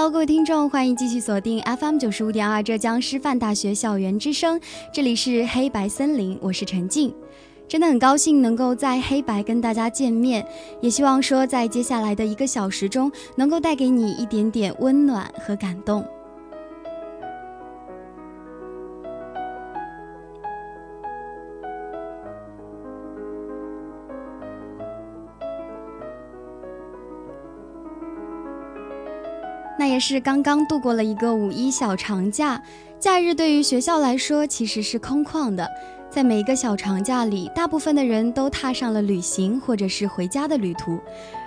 Hello，各位听众，欢迎继续锁定 FM 九十五点二浙江师范大学校园之声，这里是黑白森林，我是陈静，真的很高兴能够在黑白跟大家见面，也希望说在接下来的一个小时中，能够带给你一点点温暖和感动。是刚刚度过了一个五一小长假，假日对于学校来说其实是空旷的。在每一个小长假里，大部分的人都踏上了旅行或者是回家的旅途。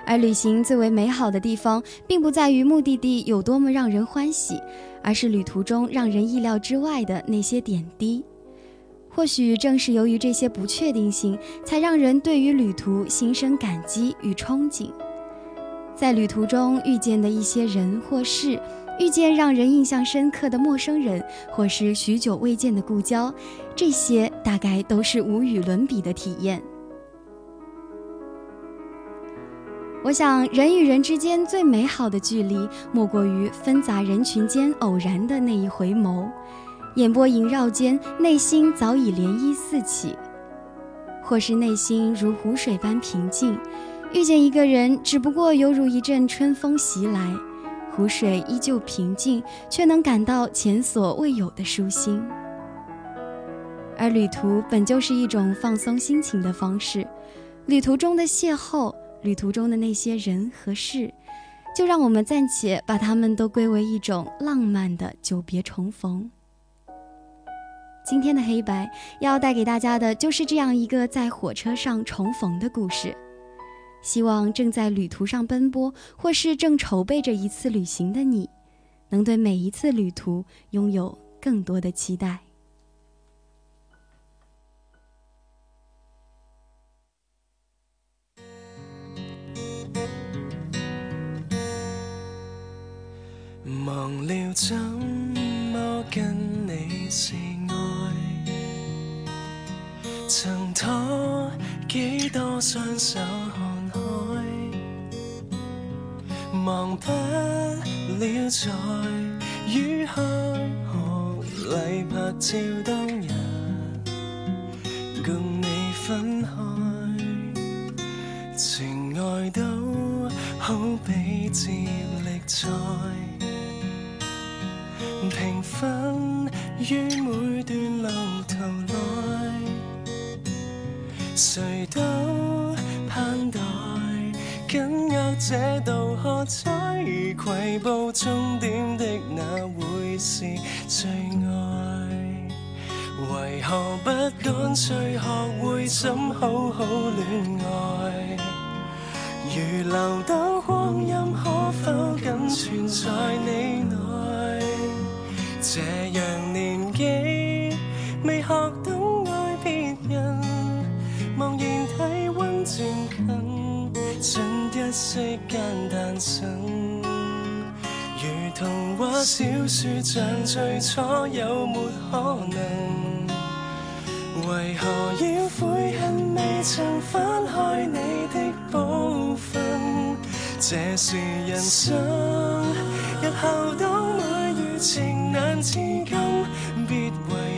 而旅行最为美好的地方，并不在于目的地有多么让人欢喜，而是旅途中让人意料之外的那些点滴。或许正是由于这些不确定性，才让人对于旅途心生感激与憧憬。在旅途中遇见的一些人或事，遇见让人印象深刻的陌生人，或是许久未见的故交，这些大概都是无与伦比的体验。我想，人与人之间最美好的距离，莫过于纷杂人群间偶然的那一回眸，眼波萦绕间，内心早已涟漪四起，或是内心如湖水般平静。遇见一个人，只不过犹如一阵春风袭来，湖水依旧平静，却能感到前所未有的舒心。而旅途本就是一种放松心情的方式，旅途中的邂逅，旅途中的那些人和事，就让我们暂且把它们都归为一种浪漫的久别重逢。今天的黑白要带给大家的就是这样一个在火车上重逢的故事。希望正在旅途上奔波，或是正筹备着一次旅行的你，能对每一次旅途拥有更多的期待。忘了怎么跟你，曾拖几多双手。忘不了在雨下河里拍照当日，共你分开，情爱都好比接力赛，平分于每段路途内，谁都盼待。紧握这道喝彩，而携步终点的那会是最爱。为何不干脆学会怎好好恋爱？如流到光阴，可否仅存在你内？这样年纪，未学懂一息间诞生，如童话小说像最初有没可能？为何要悔恨未曾翻开你的部分？这是人生，日后都会遇情难自禁，别遗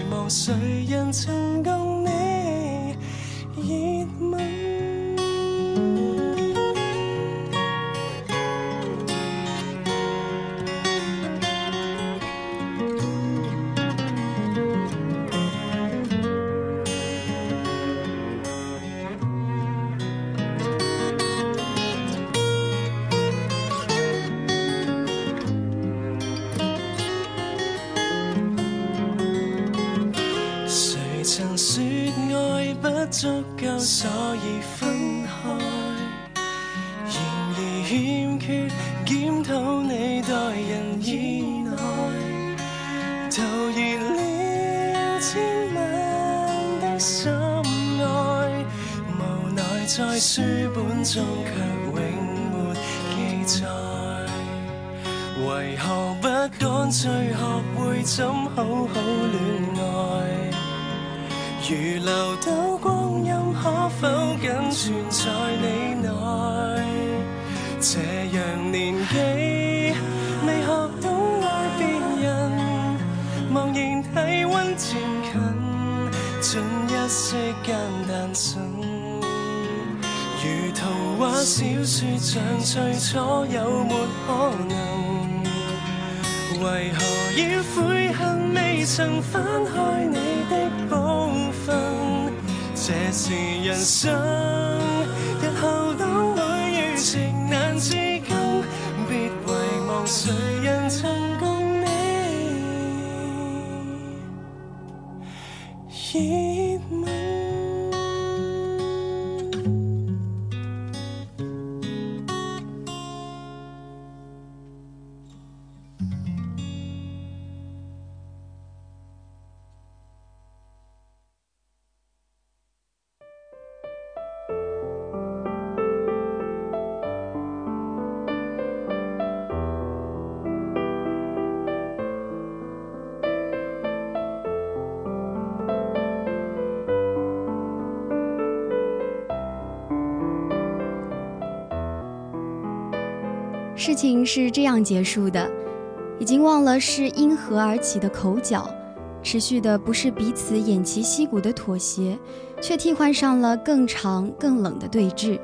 忘谁人曾共你足够，所以分开。然。而欠缺检讨你待人以来，徒然。了千万的心爱，无奈在书本中却永没记载。为何不干脆学会怎好好恋爱？如像最初有没可能？为何要悔恨未曾翻开你的部分？这是人生，事情是这样结束的，已经忘了是因何而起的口角，持续的不是彼此偃旗息鼓的妥协，却替换上了更长更冷的对峙。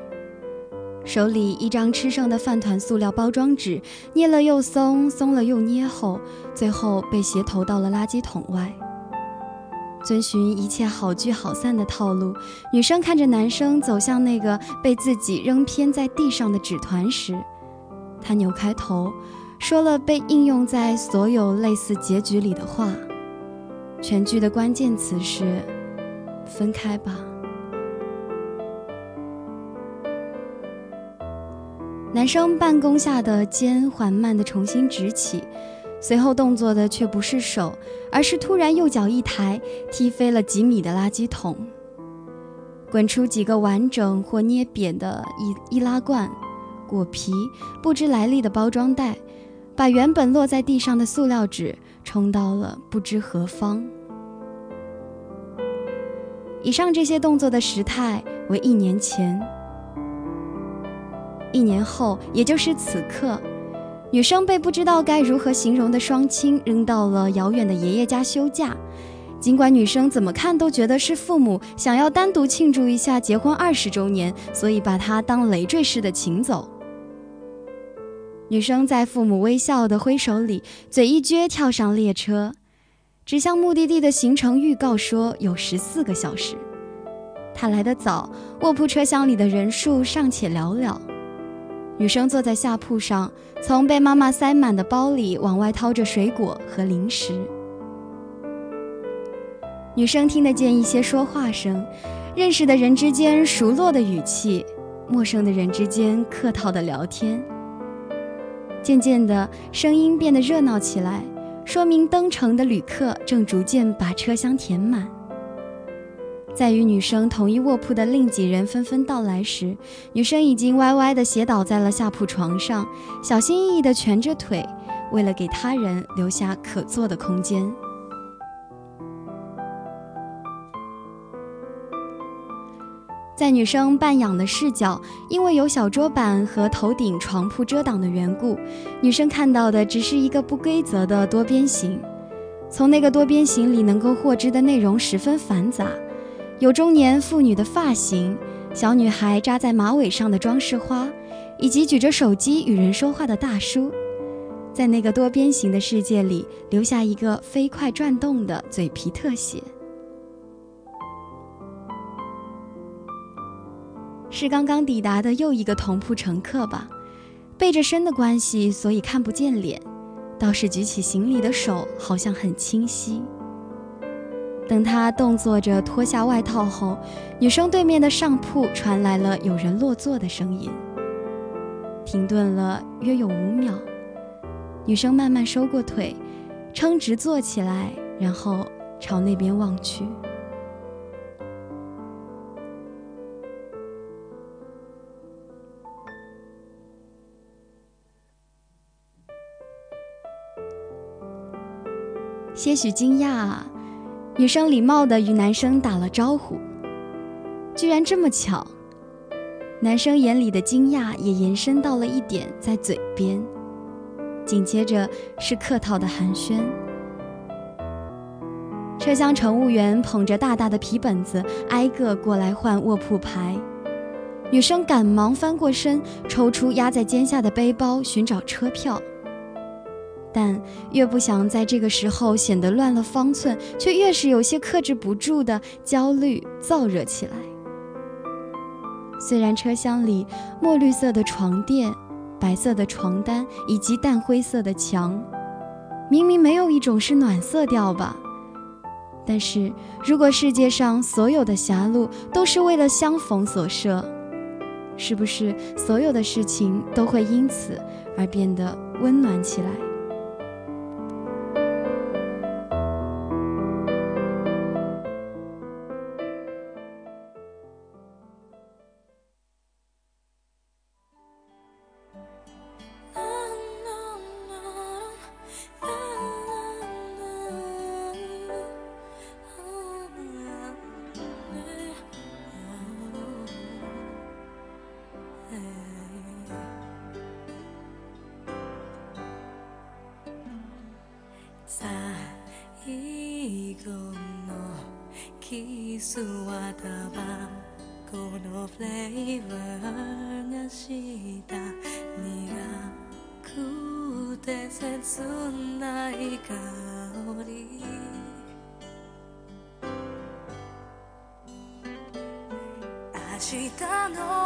手里一张吃剩的饭团塑料包装纸，捏了又松，松了又捏后，最后被鞋投到了垃圾桶外。遵循一切好聚好散的套路，女生看着男生走向那个被自己扔偏在地上的纸团时。他扭开头，说了被应用在所有类似结局里的话。全剧的关键词是“分开吧”。男生半弓下的肩缓慢地重新直起，随后动作的却不是手，而是突然右脚一抬，踢飞了几米的垃圾桶，滚出几个完整或捏扁的易易拉罐。果皮不知来历的包装袋，把原本落在地上的塑料纸冲到了不知何方。以上这些动作的时态为一年前，一年后，也就是此刻，女生被不知道该如何形容的双亲扔到了遥远的爷爷家休假。尽管女生怎么看都觉得是父母想要单独庆祝一下结婚二十周年，所以把她当累赘似的请走。女生在父母微笑的挥手里，嘴一撅，跳上列车，指向目的地的行程预告说有十四个小时。她来得早，卧铺车厢里的人数尚且寥寥。女生坐在下铺上，从被妈妈塞满的包里往外掏着水果和零食。女生听得见一些说话声，认识的人之间熟络的语气，陌生的人之间客套的聊天。渐渐的，声音变得热闹起来，说明登城的旅客正逐渐把车厢填满。在与女生同一卧铺的另几人纷纷到来时，女生已经歪歪的斜倒在了下铺床上，小心翼翼地蜷着腿，为了给他人留下可坐的空间。在女生半仰的视角，因为有小桌板和头顶床铺遮挡的缘故，女生看到的只是一个不规则的多边形。从那个多边形里能够获知的内容十分繁杂，有中年妇女的发型，小女孩扎在马尾上的装饰花，以及举着手机与人说话的大叔。在那个多边形的世界里，留下一个飞快转动的嘴皮特写。是刚刚抵达的又一个同铺乘客吧？背着身的关系，所以看不见脸，倒是举起行李的手好像很清晰。等他动作着脱下外套后，女生对面的上铺传来了有人落座的声音。停顿了约有五秒，女生慢慢收过腿，撑直坐起来，然后朝那边望去。些许惊讶，女生礼貌地与男生打了招呼。居然这么巧，男生眼里的惊讶也延伸到了一点在嘴边，紧接着是客套的寒暄。车厢乘务员捧着大大的皮本子，挨个过来换卧铺牌。女生赶忙翻过身，抽出压在肩下的背包，寻找车票。但越不想在这个时候显得乱了方寸，却越是有些克制不住的焦虑燥热起来。虽然车厢里墨绿色的床垫、白色的床单以及淡灰色的墙，明明没有一种是暖色调吧，但是如果世界上所有的狭路都是为了相逢所设，是不是所有的事情都会因此而变得温暖起来？スはタバコのフレーバーがした苦くて切ない香り。明日の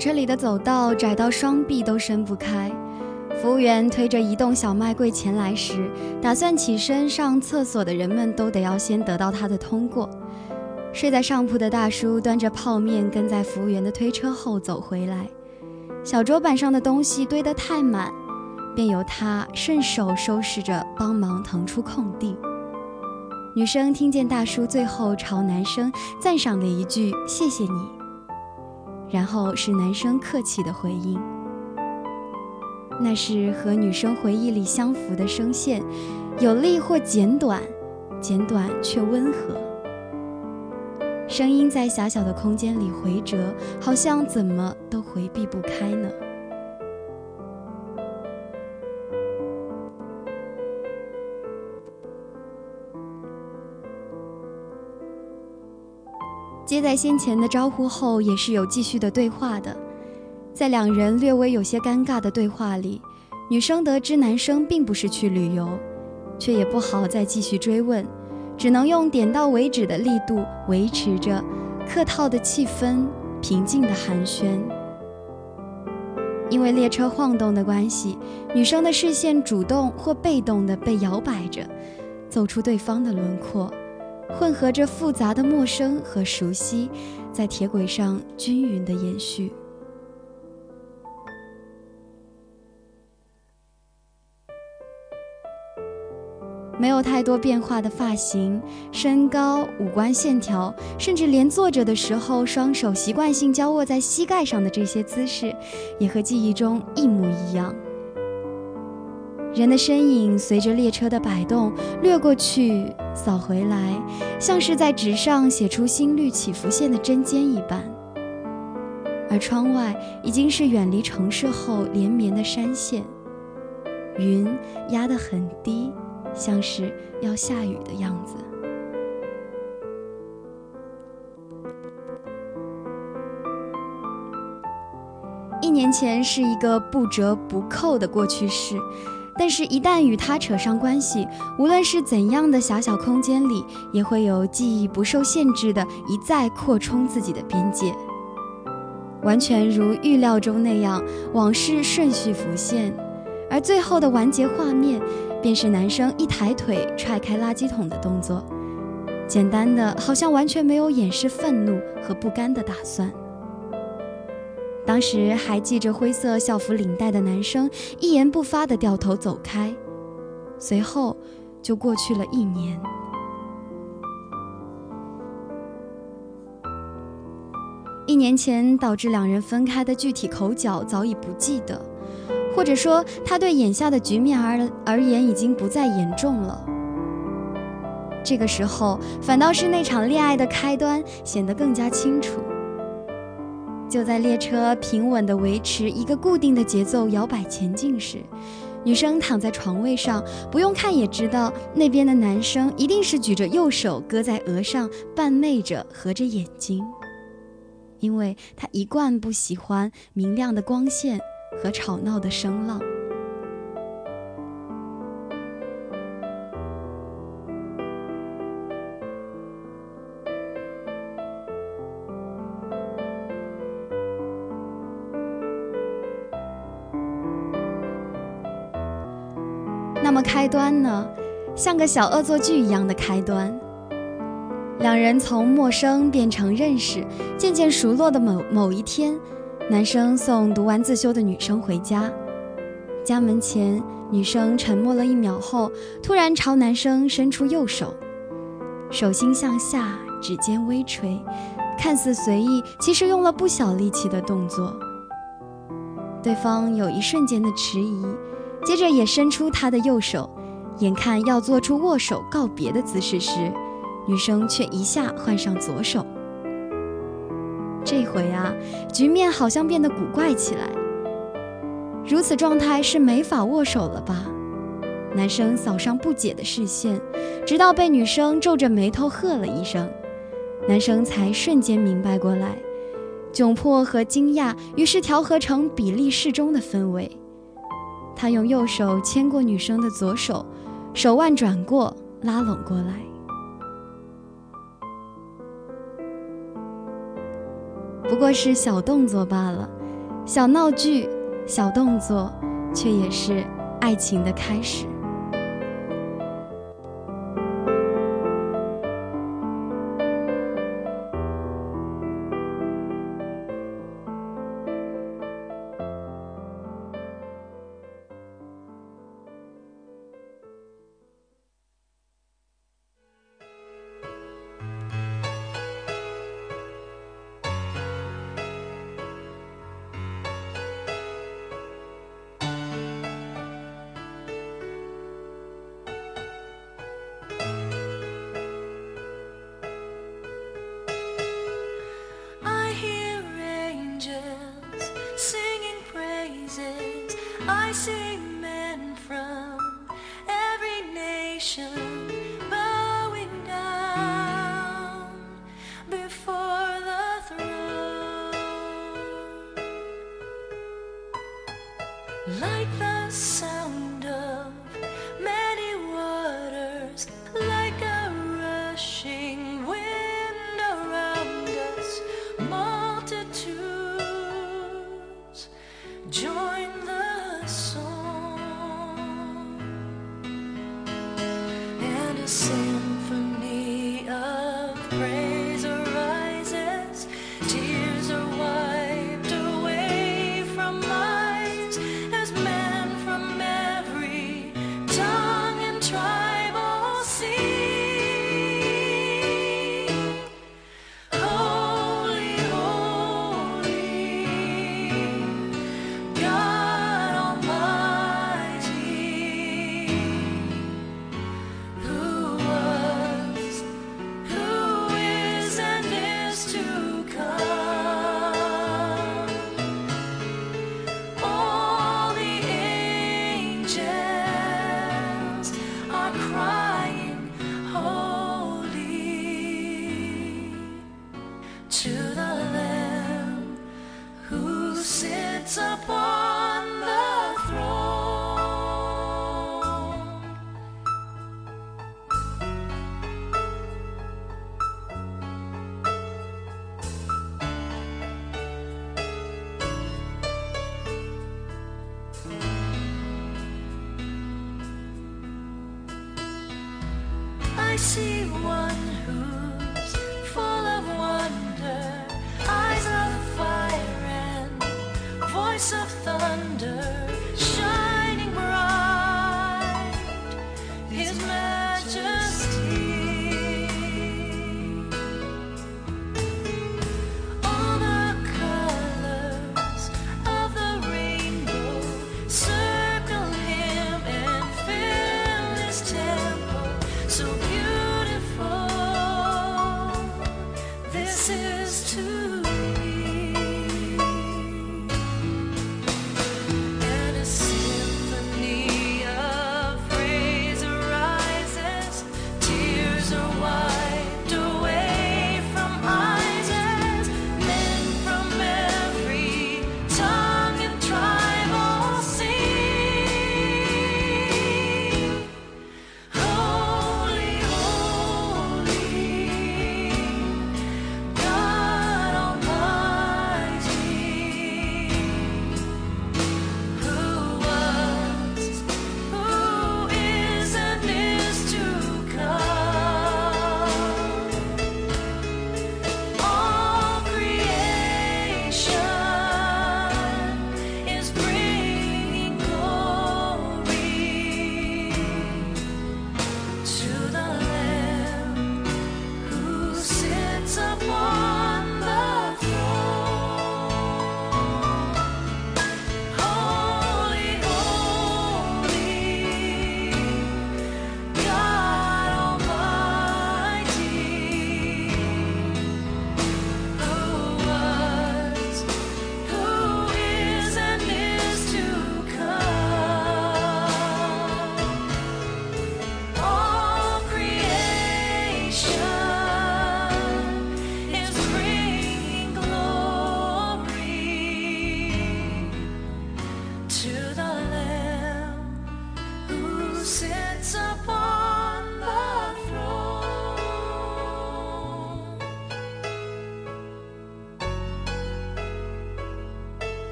车里的走道窄到双臂都伸不开，服务员推着移动小卖柜前来时，打算起身上厕所的人们都得要先得到他的通过。睡在上铺的大叔端着泡面跟在服务员的推车后走回来，小桌板上的东西堆得太满，便由他顺手收拾着，帮忙腾出空地。女生听见大叔最后朝男生赞赏了一句：“谢谢你。”然后是男生客气的回应，那是和女生回忆里相符的声线，有力或简短，简短却温和。声音在狭小的空间里回折，好像怎么都回避不开呢。接在先前的招呼后，也是有继续的对话的。在两人略微有些尴尬的对话里，女生得知男生并不是去旅游，却也不好再继续追问，只能用点到为止的力度维持着客套的气氛、平静的寒暄。因为列车晃动的关系，女生的视线主动或被动地被摇摆着，走出对方的轮廓。混合着复杂的陌生和熟悉，在铁轨上均匀的延续。没有太多变化的发型、身高、五官线条，甚至连坐着的时候双手习惯性交握在膝盖上的这些姿势，也和记忆中一模一样。人的身影随着列车的摆动掠过去，扫回来，像是在纸上写出心率起伏线的针尖一般。而窗外已经是远离城市后连绵的山线，云压得很低，像是要下雨的样子。一年前是一个不折不扣的过去式。但是，一旦与他扯上关系，无论是怎样的狭小空间里，也会有记忆不受限制的一再扩充自己的边界。完全如预料中那样，往事顺序浮现，而最后的完结画面，便是男生一抬腿踹开垃圾桶的动作，简单的好像完全没有掩饰愤怒和不甘的打算。当时还系着灰色校服领带的男生一言不发地掉头走开，随后就过去了一年。一年前导致两人分开的具体口角早已不记得，或者说他对眼下的局面而而言已经不再严重了。这个时候，反倒是那场恋爱的开端显得更加清楚。就在列车平稳地维持一个固定的节奏摇摆前进时，女生躺在床位上，不用看也知道那边的男生一定是举着右手搁在额上，半昧着合着眼睛，因为他一贯不喜欢明亮的光线和吵闹的声浪。么开端呢，像个小恶作剧一样的开端。两人从陌生变成认识，渐渐熟络的某某一天，男生送读完自修的女生回家，家门前，女生沉默了一秒后，突然朝男生伸出右手，手心向下，指尖微垂，看似随意，其实用了不小力气的动作。对方有一瞬间的迟疑，接着也伸出他的右手，眼看要做出握手告别的姿势时。女生却一下换上左手，这回啊，局面好像变得古怪起来。如此状态是没法握手了吧？男生扫上不解的视线，直到被女生皱着眉头喝了一声，男生才瞬间明白过来，窘迫和惊讶于是调和成比例适中的氛围。他用右手牵过女生的左手，手腕转过，拉拢过来。不过是小动作罢了，小闹剧，小动作，却也是爱情的开始。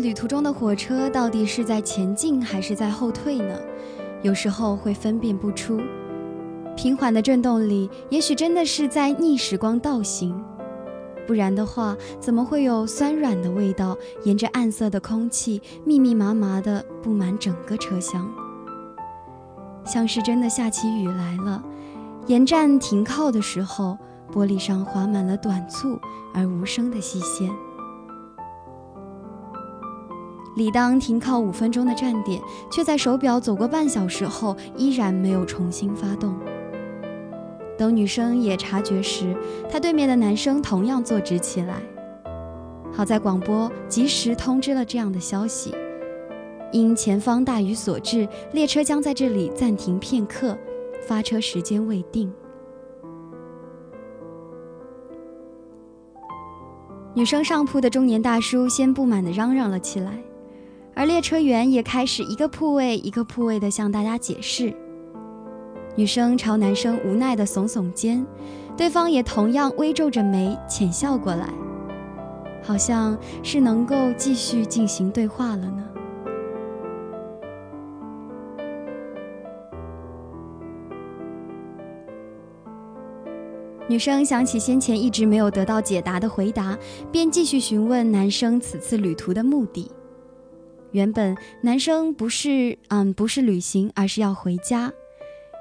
旅途中的火车到底是在前进还是在后退呢？有时候会分辨不出。平缓的震动里，也许真的是在逆时光倒行，不然的话，怎么会有酸软的味道沿着暗色的空气密密麻麻地布满整个车厢？像是真的下起雨来了。沿站停靠的时候，玻璃上划满了短促而无声的细线。理当停靠五分钟的站点，却在手表走过半小时后依然没有重新发动。等女生也察觉时，她对面的男生同样坐直起来。好在广播及时通知了这样的消息：因前方大雨所致，列车将在这里暂停片刻，发车时间未定。女生上铺的中年大叔先不满地嚷嚷了起来。而列车员也开始一个铺位一个铺位的向大家解释。女生朝男生无奈的耸耸肩，对方也同样微皱着眉浅笑过来，好像是能够继续进行对话了呢。女生想起先前一直没有得到解答的回答，便继续询问男生此次旅途的目的。原本男生不是嗯不是旅行，而是要回家。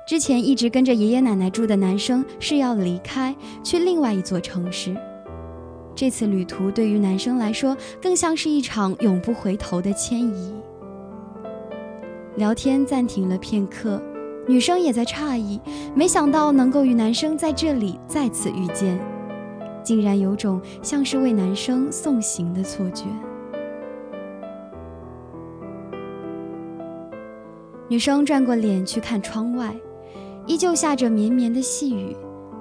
之前一直跟着爷爷奶奶住的男生是要离开，去另外一座城市。这次旅途对于男生来说，更像是一场永不回头的迁移。聊天暂停了片刻，女生也在诧异，没想到能够与男生在这里再次遇见，竟然有种像是为男生送行的错觉。女生转过脸去看窗外，依旧下着绵绵的细雨，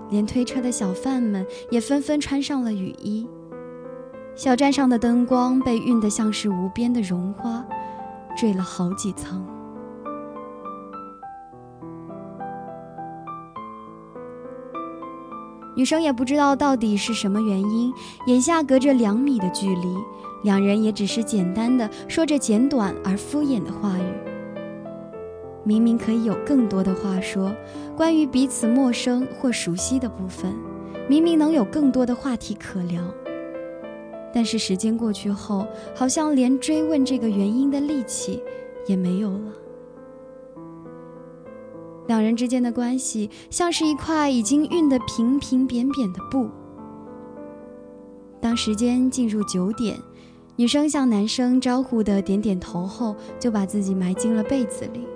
连推车的小贩们也纷纷穿上了雨衣。小站上的灯光被晕得像是无边的绒花，坠了好几层。女生也不知道到底是什么原因，眼下隔着两米的距离，两人也只是简单的说着简短而敷衍的话语。明明可以有更多的话说，关于彼此陌生或熟悉的部分，明明能有更多的话题可聊。但是时间过去后，好像连追问这个原因的力气也没有了。两人之间的关系像是一块已经熨得平平扁扁的布。当时间进入九点，女生向男生招呼的点点头后，就把自己埋进了被子里。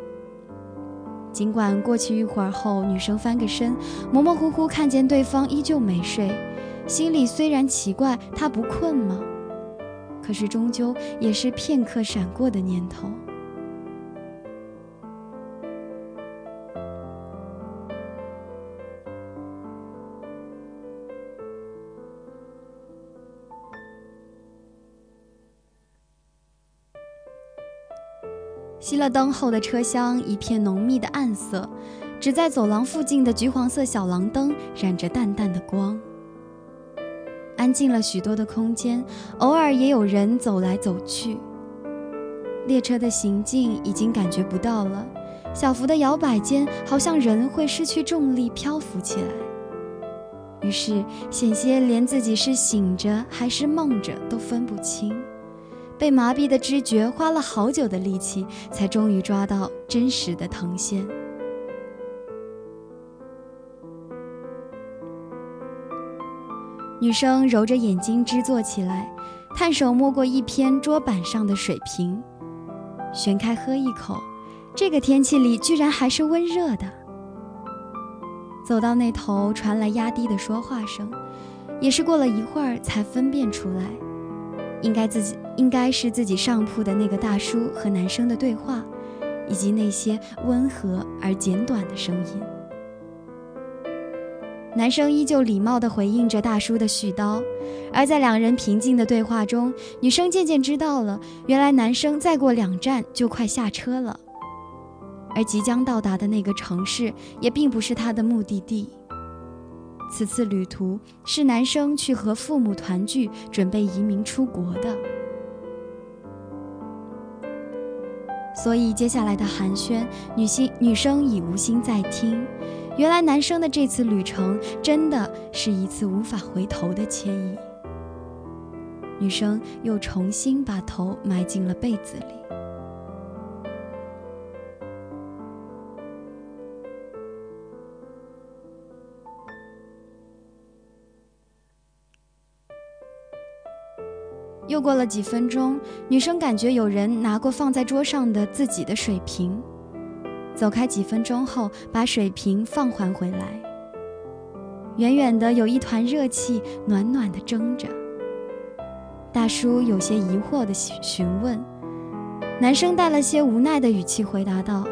尽管过去一会儿后，女生翻个身，模模糊糊看见对方依旧没睡，心里虽然奇怪他不困吗？可是终究也是片刻闪过的念头。熄了灯后的车厢一片浓密的暗色，只在走廊附近的橘黄色小廊灯染着淡淡的光。安静了许多的空间，偶尔也有人走来走去。列车的行进已经感觉不到了，小幅的摇摆间，好像人会失去重力漂浮起来。于是险些连自己是醒着还是梦着都分不清。被麻痹的知觉花了好久的力气，才终于抓到真实的藤线。女生揉着眼睛支坐起来，探手摸过一篇桌板上的水瓶，旋开喝一口。这个天气里居然还是温热的。走到那头，传来压低的说话声，也是过了一会儿才分辨出来，应该自己应该是自己上铺的那个大叔和男生的对话，以及那些温和而简短的声音。男生依旧礼貌地回应着大叔的絮叨，而在两人平静的对话中，女生渐渐知道了，原来男生再过两站就快下车了，而即将到达的那个城市也并不是他的目的地。此次旅途是男生去和父母团聚，准备移民出国的，所以接下来的寒暄，女性女生已无心再听。原来男生的这次旅程真的是一次无法回头的迁移。女生又重新把头埋进了被子里。又过了几分钟，女生感觉有人拿过放在桌上的自己的水瓶。走开几分钟后，把水瓶放还回来。远远的有一团热气，暖暖的蒸着。大叔有些疑惑的询问，男生带了些无奈的语气回答道：“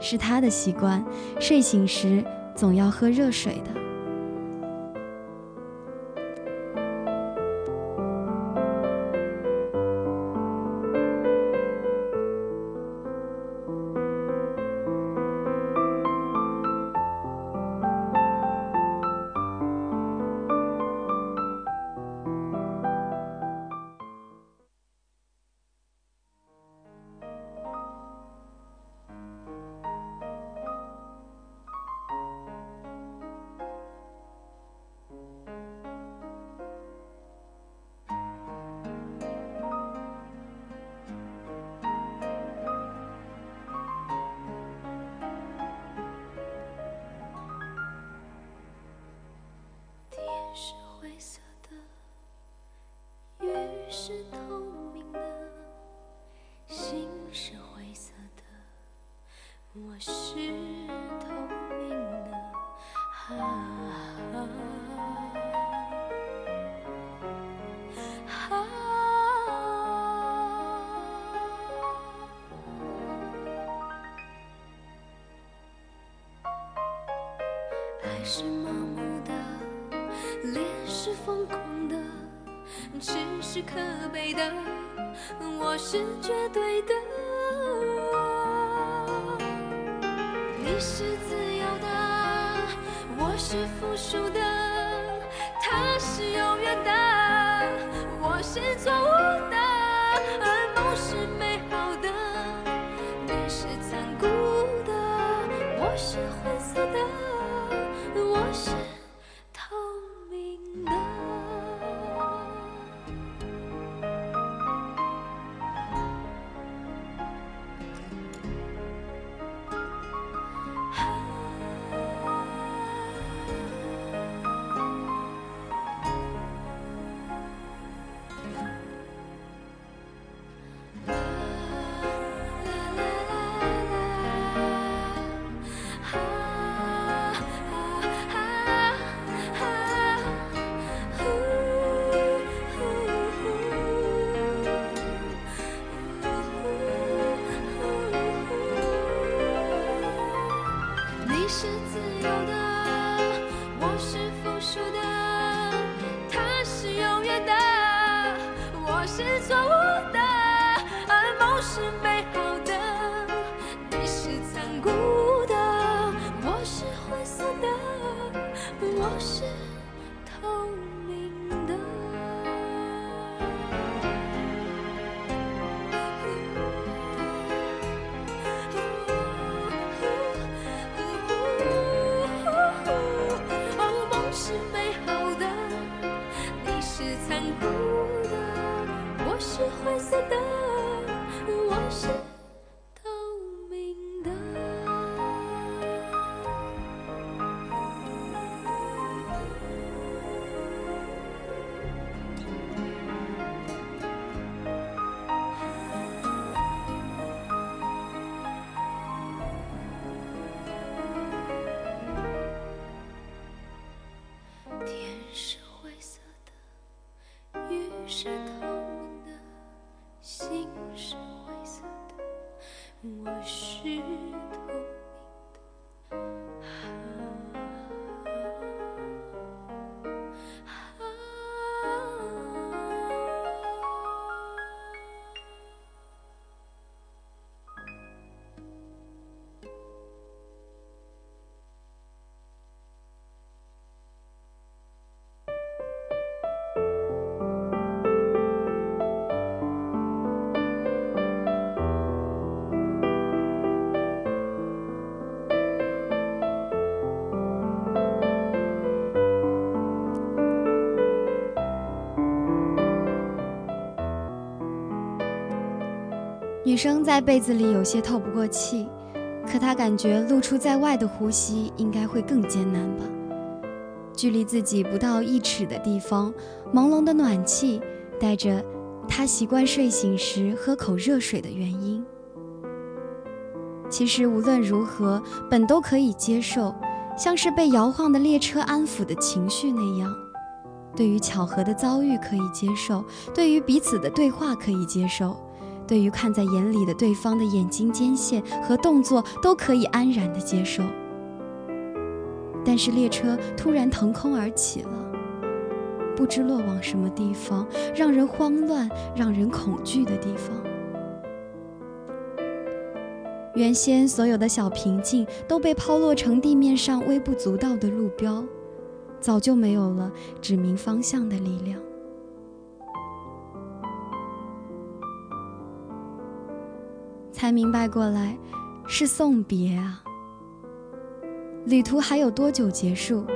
是他的习惯，睡醒时总要喝热水的。”可悲的，我是绝对的。你是自由的，我是附属的，他是永远的，我是错误的，女生在被子里有些透不过气，可她感觉露出在外的呼吸应该会更艰难吧。距离自己不到一尺的地方，朦胧的暖气带着她习惯睡醒时喝口热水的原因。其实无论如何，本都可以接受，像是被摇晃的列车安抚的情绪那样。对于巧合的遭遇可以接受，对于彼此的对话可以接受。对于看在眼里的对方的眼睛间线和动作，都可以安然的接受。但是列车突然腾空而起了，不知落往什么地方，让人慌乱、让人恐惧的地方。原先所有的小平静都被抛落成地面上微不足道的路标，早就没有了指明方向的力量。才明白过来，是送别啊！旅途还有多久结束？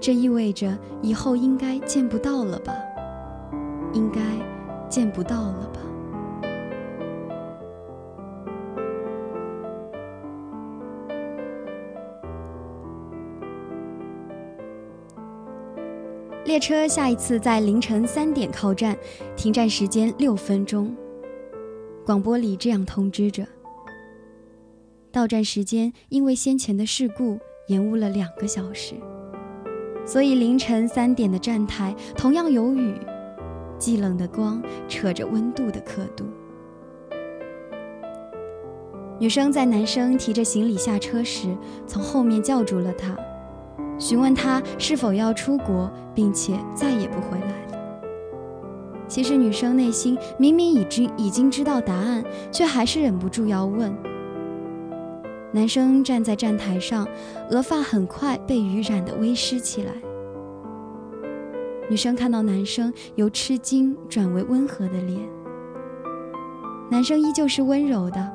这意味着以后应该见不到了吧？应该见不到了吧？列车下一次在凌晨三点靠站，停站时间六分钟。广播里这样通知着：到站时间因为先前的事故延误了两个小时，所以凌晨三点的站台同样有雨，寂冷的光扯着温度的刻度。女生在男生提着行李下车时，从后面叫住了他，询问他是否要出国，并且再也不回来。其实女生内心明明已经已经知道答案，却还是忍不住要问。男生站在站台上，额发很快被雨染得微湿起来。女生看到男生由吃惊转为温和的脸，男生依旧是温柔的，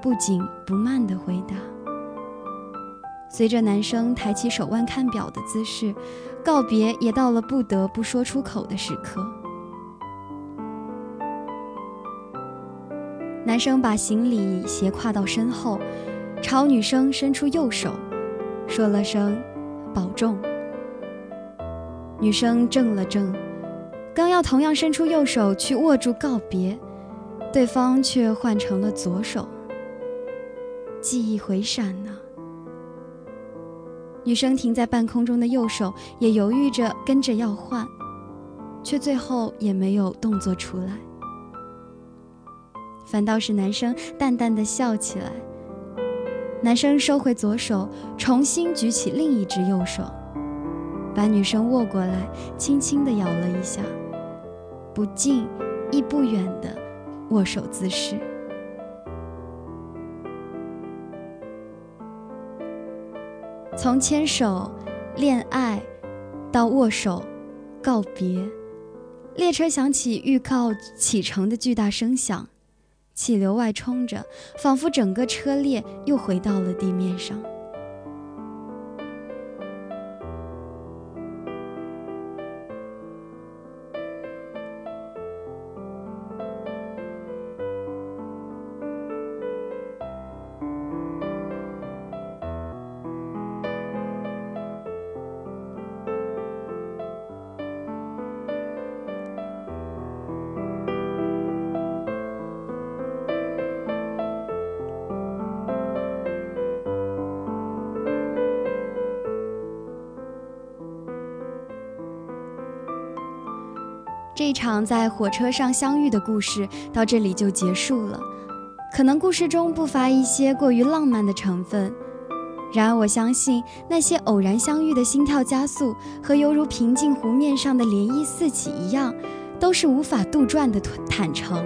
不紧不慢的回答。随着男生抬起手腕看表的姿势，告别也到了不得不说出口的时刻。男生把行李斜挎到身后，朝女生伸出右手，说了声“保重”。女生怔了怔，刚要同样伸出右手去握住告别，对方却换成了左手。记忆回闪呢。女生停在半空中的右手也犹豫着跟着要换，却最后也没有动作出来。反倒是男生淡淡的笑起来。男生收回左手，重新举起另一只右手，把女生握过来，轻轻的咬了一下，不近亦不远的握手姿势。从牵手、恋爱，到握手、告别，列车响起预告启程的巨大声响。气流外冲着，仿佛整个车裂又回到了地面上。场在火车上相遇的故事到这里就结束了。可能故事中不乏一些过于浪漫的成分。然而，我相信那些偶然相遇的心跳加速，和犹如平静湖面上的涟漪四起一样，都是无法杜撰的坦诚。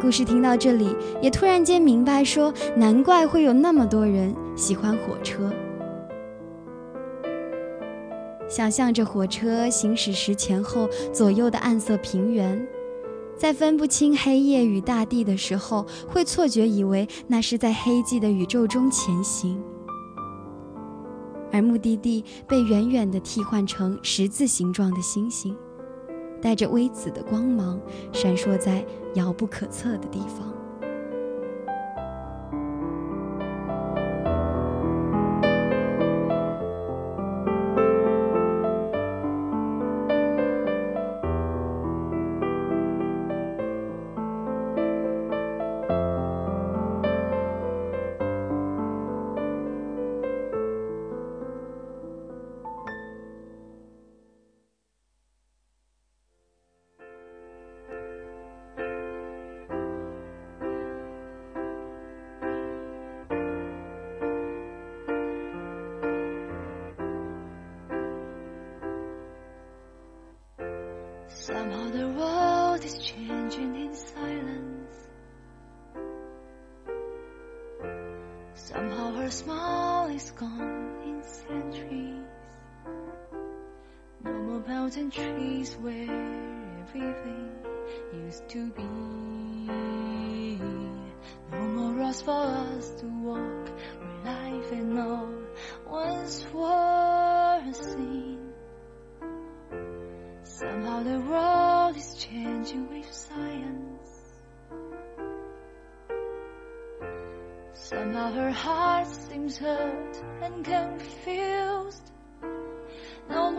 故事听到这里，也突然间明白，说难怪会有那么多人喜欢火车。想象着火车行驶时前后左右的暗色平原。在分不清黑夜与大地的时候，会错觉以为那是在黑寂的宇宙中前行，而目的地被远远地替换成十字形状的星星，带着微紫的光芒，闪烁在遥不可测的地方。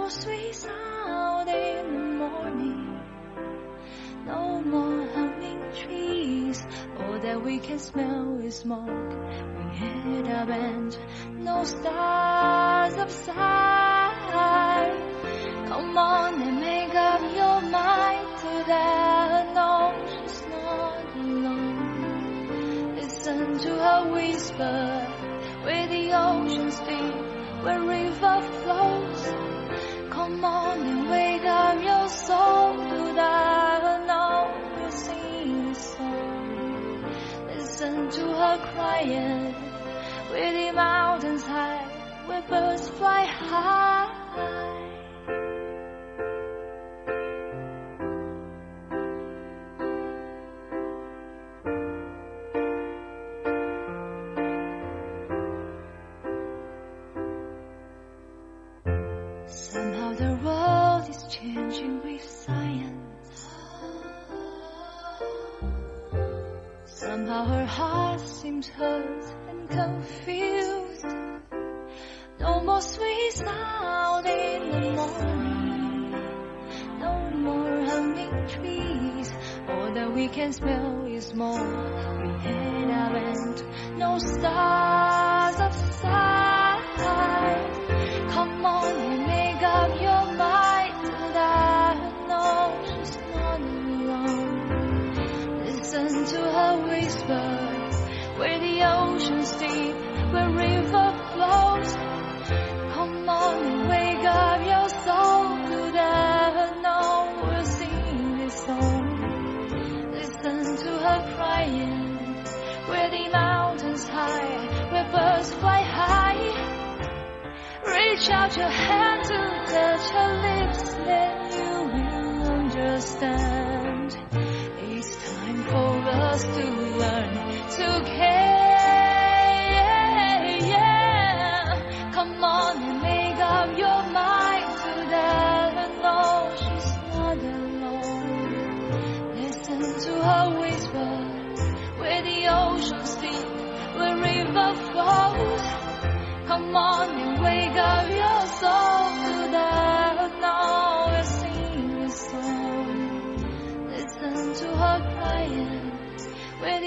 Sweet sound in the morning. No more humming trees. All that we can smell is smoke. We had a band, no stars upside. Come on and make up your mind to that. No, she's not alone. Listen to her whisper where the ocean's deep, where river flows. To her crying where the mountains high, where birds fly high. Birds fly high. Reach out your hand to touch her lips, then you will understand. It's time for us to learn to care. Come on river. Come on and wake up your soul to that. Now we're a song. Listen to her crying, where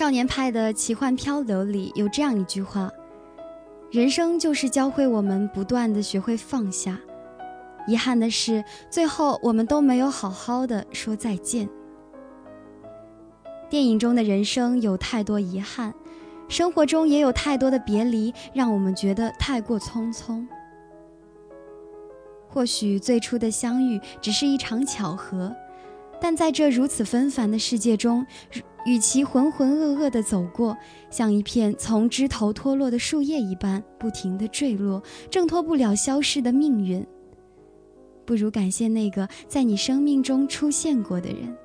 少年派的奇幻漂流里有这样一句话：“人生就是教会我们不断的学会放下。遗憾的是，最后我们都没有好好的说再见。”电影中的人生有太多遗憾，生活中也有太多的别离，让我们觉得太过匆匆。或许最初的相遇只是一场巧合，但在这如此纷繁的世界中，与其浑浑噩噩地走过，像一片从枝头脱落的树叶一般不停地坠落，挣脱不了消逝的命运，不如感谢那个在你生命中出现过的人。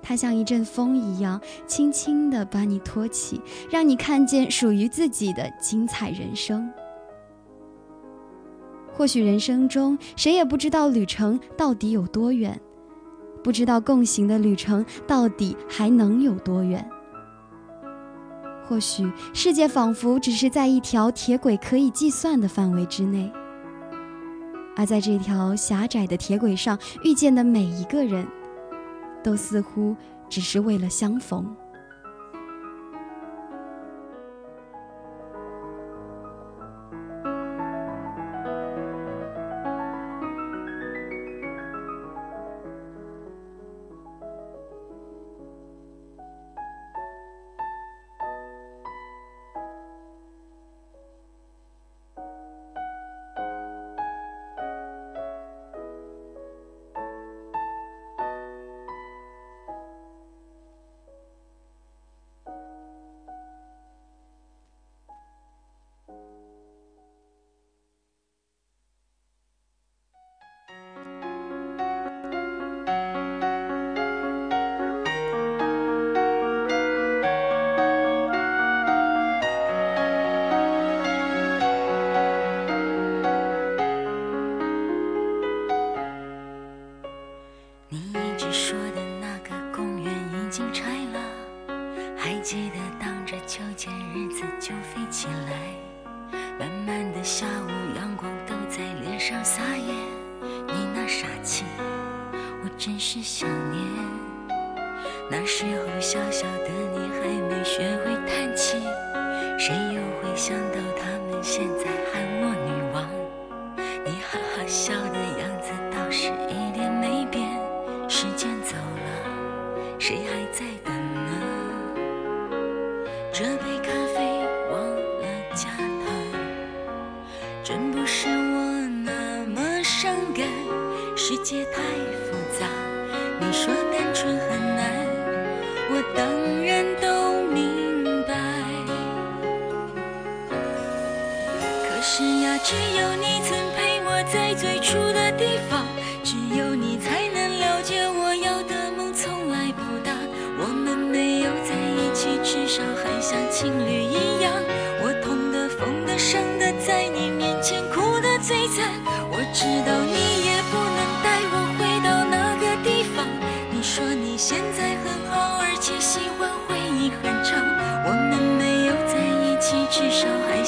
他像一阵风一样，轻轻地把你托起，让你看见属于自己的精彩人生。或许人生中，谁也不知道旅程到底有多远。不知道共行的旅程到底还能有多远？或许世界仿佛只是在一条铁轨可以计算的范围之内，而在这条狭窄的铁轨上遇见的每一个人，都似乎只是为了相逢。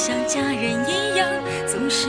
像家人一样总是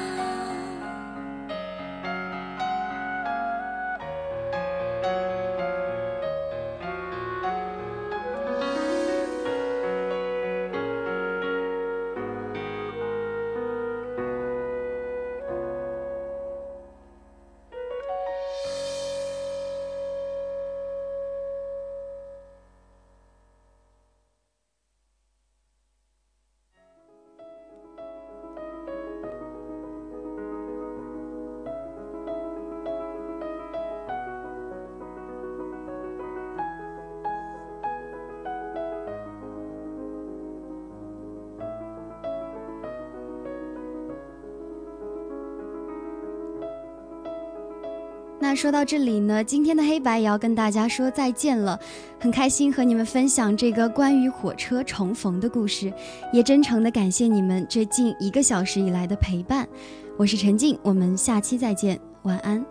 那说到这里呢，今天的黑白也要跟大家说再见了。很开心和你们分享这个关于火车重逢的故事，也真诚的感谢你们这近一个小时以来的陪伴。我是陈静，我们下期再见，晚安。